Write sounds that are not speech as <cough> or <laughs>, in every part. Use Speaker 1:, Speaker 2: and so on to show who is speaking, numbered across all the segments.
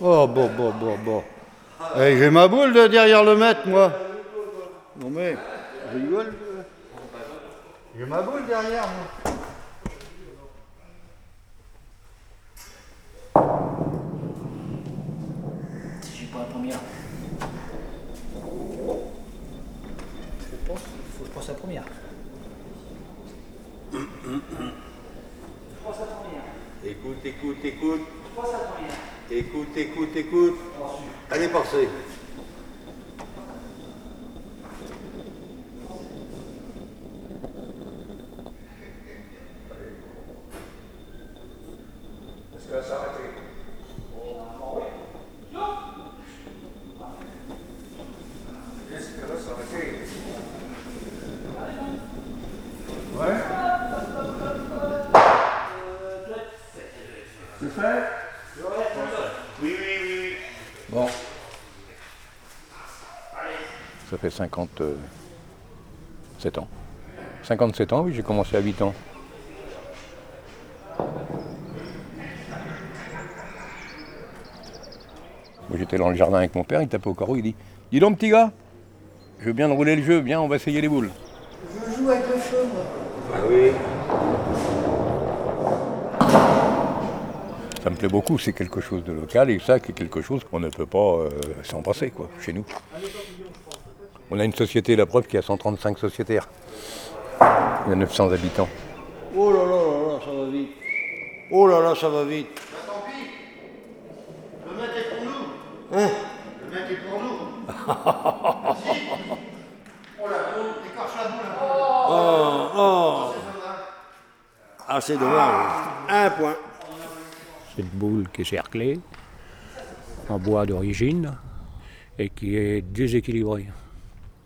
Speaker 1: Oh, bon, bon, bon, bon. Eh, J'ai ma boule de derrière le maître, moi. Non mais, je rigole. J'ai ma boule derrière, moi.
Speaker 2: Si j'ai pas la première. Je pense faut que je pense. Je pense la première.
Speaker 3: Écoute, écoute, écoute. Écoute, écoute, écoute. Allez, passez. Est-ce qu'elle s'est arrêtée Est-ce qu'elle s'est arrêtée Ouais C'est fait Oui, oui, oui, oui.
Speaker 4: Bon. Ça fait 57 ans. 57 ans, oui, j'ai commencé à 8 ans. Moi, J'étais dans le jardin avec mon père, il tapait au carreau, il dit Dis donc, petit gars, je veux bien rouler le jeu, viens, on va essayer les boules.
Speaker 5: Je joue avec le feu, moi.
Speaker 3: Ah oui.
Speaker 4: Ça me plaît beaucoup, c'est quelque chose de local et ça, c'est quelque chose qu'on ne peut pas euh, s'en passer, quoi, chez nous. On a une société, la preuve, qui a 135 sociétaires. Il y a 900 habitants.
Speaker 1: Oh là là là là, ça va vite. Oh là là, ça va vite.
Speaker 3: Tant pis. Le maître est pour nous.
Speaker 1: Hein
Speaker 3: Le maître est pour nous. <laughs> Oh la boule, écorche la boule. peu.
Speaker 1: Oh, oh.
Speaker 3: C'est dommage.
Speaker 1: Ah, c'est dommage. Un point.
Speaker 6: C'est une boule qui est cerclée, en bois d'origine, et qui est déséquilibrée.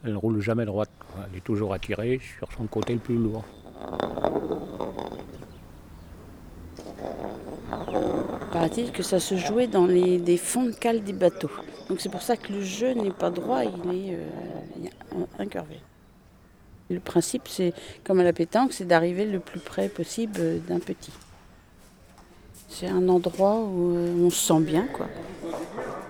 Speaker 6: Elle ne roule jamais droite. Elle est toujours attirée sur son côté le plus lourd.
Speaker 5: Paraît-il que ça se jouait dans les, des fonds de cale des bateaux. Donc c'est pour ça que le jeu n'est pas droit, il est euh, incurvé. Le principe, c'est comme à la pétanque, c'est d'arriver le plus près possible d'un petit. C'est un endroit où euh, on se sent bien, quoi.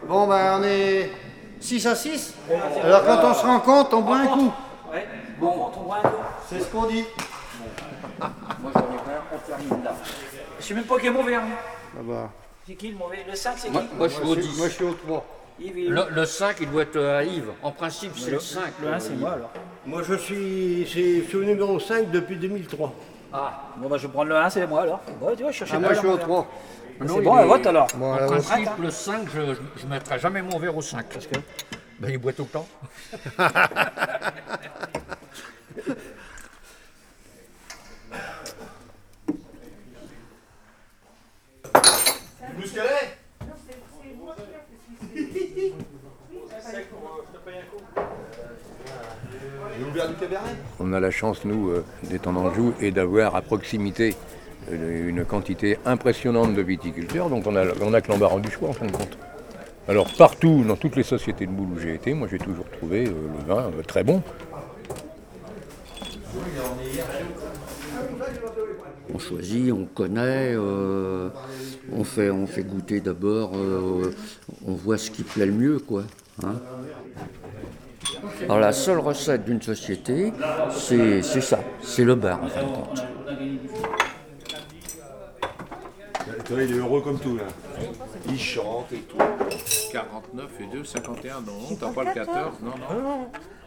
Speaker 1: Bon, ben, on est 6 à 6. Alors, quand on se rend compte, on boit un coup.
Speaker 2: Ouais. Bon, on voit un coup.
Speaker 1: C'est ce qu'on dit.
Speaker 2: Moi, j'en ai rien, on termine là. Je sais même pas qui est mauvais. hein.
Speaker 1: Ah bah.
Speaker 2: C'est qui le mauvais? Le 5, c'est qui?
Speaker 7: Moi, moi, je suis au 10.
Speaker 1: Moi, je suis au 3.
Speaker 2: Yves, il-
Speaker 7: Le, le 5, il doit être à Yves. En principe, c'est le 5.
Speaker 2: Le 1, c'est moi alors.
Speaker 8: Moi, je suis, je suis au numéro 5 depuis 2003.
Speaker 2: Ah, bon, bah, je vais prendre le 1, c'est moi alors. Ouais, tu vois, je cherchais
Speaker 1: Ah, moi, je suis au
Speaker 2: moi.
Speaker 1: 3.
Speaker 2: C'est bon, la vote alors.
Speaker 1: Bon,
Speaker 7: En principe, le 5, je ne mettrai jamais mon verre au 5. Parce que ben, il boit tout le temps.
Speaker 3: Vous ce qu'elle est J'ai ouvert du cabaret.
Speaker 4: On a la chance, nous, euh, d'être en Anjou et d'avoir à proximité euh, une quantité impressionnante de viticulteurs. Donc on a, on a que l'embarras du choix, en fin de compte. Alors partout, dans toutes les sociétés de boules où j'ai été, moi j'ai toujours trouvé euh, le vin euh, très bon.
Speaker 9: On choisit, on connaît, euh, on, fait, on fait goûter d'abord, euh, on voit ce qui plaît le mieux, quoi. hein. Alors la seule recette d'une société, c'est c'est ça, c'est le bar en fin de compte.
Speaker 3: Tu vois, il est heureux comme tout là. Il chante et tout.
Speaker 10: 49 et 2, 51. Non, non, t'as pas le 14. Non, non.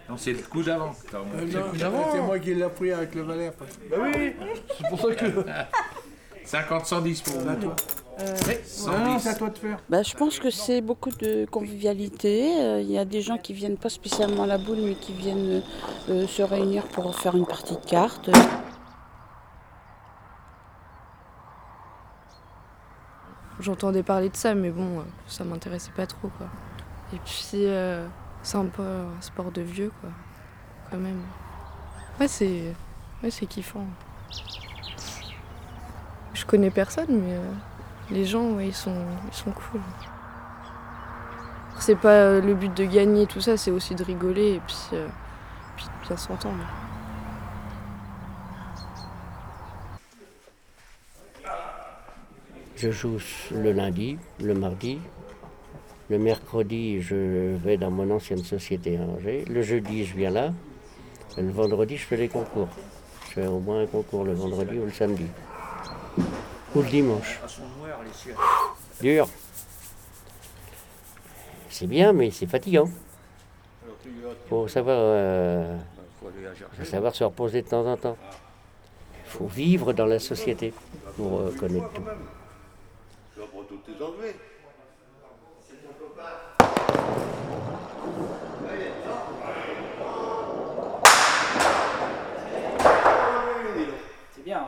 Speaker 10: Non, c'est le coup d'avant. D'avant.
Speaker 8: C'est moi qui l'ai pris avec le Valère. Bah oui, c'est pour ça que. <laughs>
Speaker 10: 50, 110 pour vous.
Speaker 8: Non, c'est à toi de faire.
Speaker 5: Bah, je pense que c'est beaucoup de convivialité. Euh, Il y a des gens qui viennent pas spécialement à la boule, mais qui viennent euh, se réunir pour faire une partie de cartes.
Speaker 11: J'entendais parler de ça, mais bon, euh, ça m'intéressait pas trop, quoi. Et puis, euh, c'est un peu un sport de vieux, quoi, quand même. Ouais, c'est, ouais, c'est kiffant. Je connais personne, mais euh, les gens, ouais, ils sont, ils sont cool. C'est pas euh, le but de gagner, tout ça, c'est aussi de rigoler et puis, euh, puis de bien s'entendre.
Speaker 8: Je joue le lundi, le mardi. Le mercredi, je vais dans mon ancienne société à Angers. Le jeudi, je viens là. Et le vendredi, je fais les concours. Je fais au moins un concours le vendredi ou le samedi. Ou le dimanche. Dur. C'est bien, mais c'est fatigant. Faut savoir, euh, faut savoir se reposer de temps en temps. Il faut vivre dans la société pour euh, connaître tout.
Speaker 3: Tu vas pour toutes tes enlevées.
Speaker 2: C'est bien,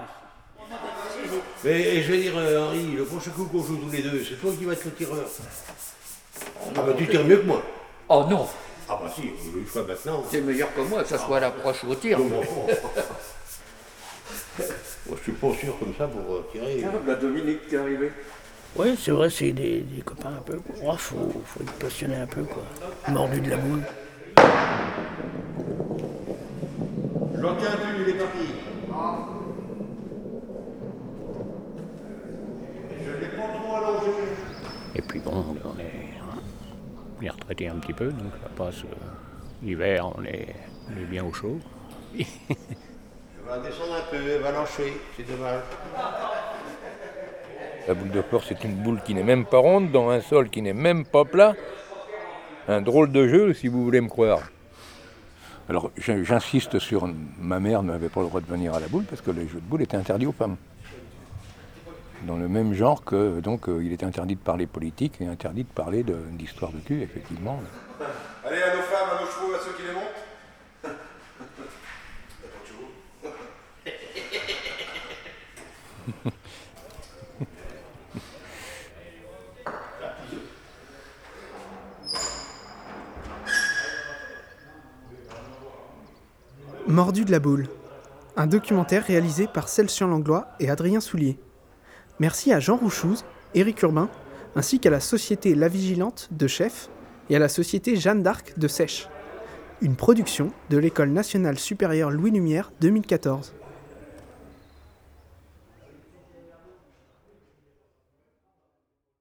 Speaker 8: Mais et je vais dire, euh, Henri, le prochain coup qu'on joue tous les deux, c'est toi qui vas être le tireur. Ah bah tu tires mieux que moi.
Speaker 2: Oh non
Speaker 8: Ah bah si, une fois maintenant.
Speaker 9: C'est meilleur que moi, que ce soit à l'approche ou au tir.
Speaker 8: Non, bon. <laughs> Moi, je suis pas sûr comme ça pour euh, tirer.
Speaker 9: La Dominique qui est arrivé.
Speaker 12: Oui, c'est vrai, c'est des, des copains un peu. Il faut, faut être passionné un peu, quoi. Mordu de la boule.
Speaker 3: J'en tiens plus, il est parti. Je l'ai pas trop allongé.
Speaker 6: Et puis bon, on est, on est retraité un petit peu, donc ça passe euh, l'hiver, on est, on est bien au chaud. <laughs>
Speaker 8: Va descendre un peu, elle va lâcher, c'est dommage.
Speaker 4: La boule de porc, c'est une boule qui n'est même pas ronde, dans un sol qui n'est même pas plat. Un drôle de jeu, si vous voulez me croire. Alors, j'in- j'insiste sur ma mère n'avait pas le droit de venir à la boule parce que les jeux de boules étaient interdits aux femmes. Dans le même genre que, donc, euh, il était interdit de parler politique et interdit de parler de- d'histoire de cul, effectivement.
Speaker 3: Allez, à nos femmes, à nos chevaux, à ceux qui les montent.
Speaker 13: Mordu de la boule, un documentaire réalisé par Celsian Langlois et Adrien Soulier. Merci à Jean Rouchouz, Éric Urbain, ainsi qu'à la société La Vigilante de Chef et à la société Jeanne d'Arc de Sèche. Une production de l'École nationale supérieure Louis Lumière 2014.